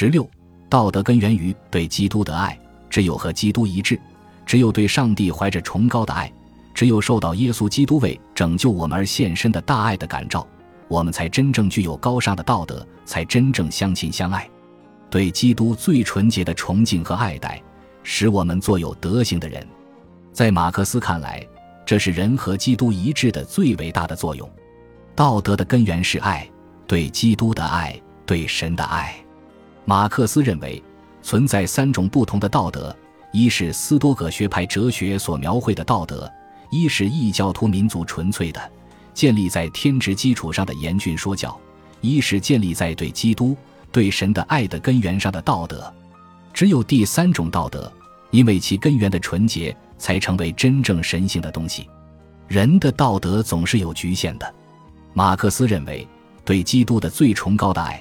十六，道德根源于对基督的爱，只有和基督一致，只有对上帝怀着崇高的爱，只有受到耶稣基督为拯救我们而献身的大爱的感召，我们才真正具有高尚的道德，才真正相亲相爱。对基督最纯洁的崇敬和爱戴，使我们做有德行的人。在马克思看来，这是人和基督一致的最伟大的作用。道德的根源是爱，对基督的爱，对神的爱。马克思认为，存在三种不同的道德：一是斯多葛学派哲学所描绘的道德；一是异教徒民族纯粹的、建立在天职基础上的严峻说教；一是建立在对基督、对神的爱的根源上的道德。只有第三种道德，因为其根源的纯洁，才成为真正神性的东西。人的道德总是有局限的。马克思认为，对基督的最崇高的爱。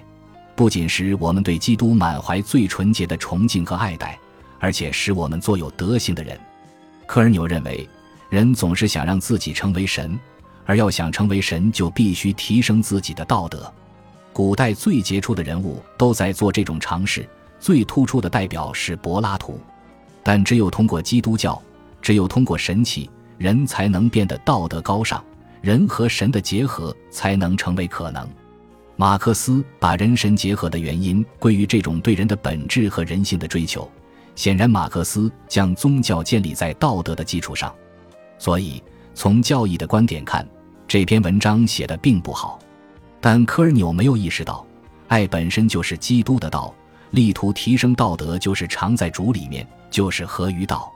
不仅使我们对基督满怀最纯洁的崇敬和爱戴，而且使我们做有德行的人。科尔纽认为，人总是想让自己成为神，而要想成为神，就必须提升自己的道德。古代最杰出的人物都在做这种尝试，最突出的代表是柏拉图。但只有通过基督教，只有通过神奇，人才能变得道德高尚，人和神的结合才能成为可能。马克思把人神结合的原因归于这种对人的本质和人性的追求。显然，马克思将宗教建立在道德的基础上，所以从教义的观点看，这篇文章写的并不好。但科尔纽没有意识到，爱本身就是基督的道，力图提升道德就是常在主里面，就是合于道，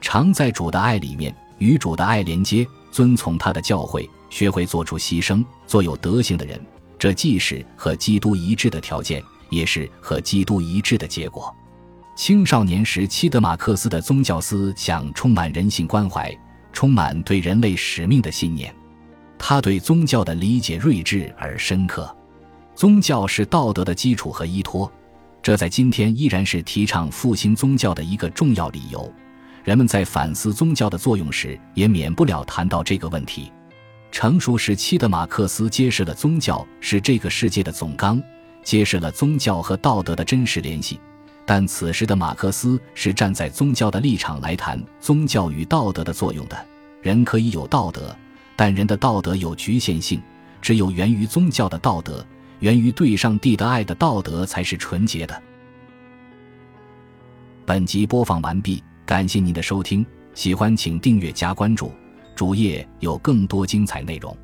常在主的爱里面，与主的爱连接，遵从他的教诲，学会做出牺牲，做有德行的人。这既是和基督一致的条件，也是和基督一致的结果。青少年时期的马克思的宗教思想充满人性关怀，充满对人类使命的信念。他对宗教的理解睿智而深刻。宗教是道德的基础和依托，这在今天依然是提倡复兴宗教的一个重要理由。人们在反思宗教的作用时，也免不了谈到这个问题。成熟时期的马克思揭示了宗教是这个世界的总纲，揭示了宗教和道德的真实联系。但此时的马克思是站在宗教的立场来谈宗教与道德的作用的。人可以有道德，但人的道德有局限性，只有源于宗教的道德，源于对上帝的爱的道德才是纯洁的。本集播放完毕，感谢您的收听，喜欢请订阅加关注。主页有更多精彩内容。